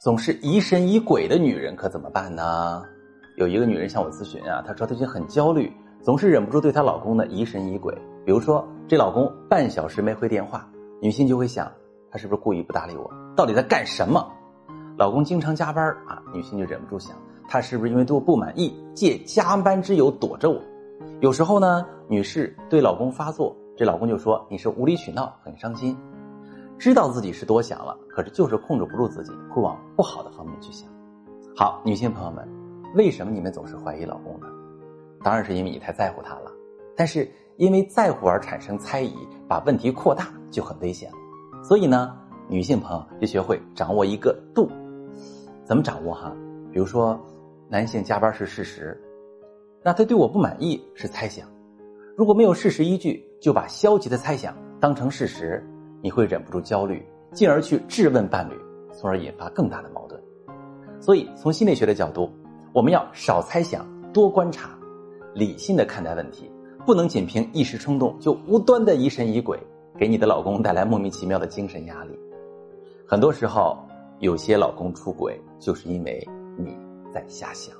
总是疑神疑鬼的女人可怎么办呢？有一个女人向我咨询啊，她说她最近很焦虑，总是忍不住对她老公呢疑神疑鬼。比如说，这老公半小时没回电话，女性就会想，他是不是故意不搭理我？到底在干什么？老公经常加班啊，女性就忍不住想，他是不是因为对我不满意，借加班之由躲着我？有时候呢，女士对老公发作，这老公就说你是无理取闹，很伤心。知道自己是多想了，可是就是控制不住自己，会往不好的方面去想。好，女性朋友们，为什么你们总是怀疑老公呢？当然是因为你太在乎他了。但是因为在乎而产生猜疑，把问题扩大就很危险。所以呢，女性朋友要学会掌握一个度。怎么掌握哈？比如说，男性加班是事实，那他对我不满意是猜想。如果没有事实依据，就把消极的猜想当成事实。你会忍不住焦虑，进而去质问伴侣，从而引发更大的矛盾。所以，从心理学的角度，我们要少猜想，多观察，理性的看待问题，不能仅凭一时冲动就无端的疑神疑鬼，给你的老公带来莫名其妙的精神压力。很多时候，有些老公出轨，就是因为你在瞎想。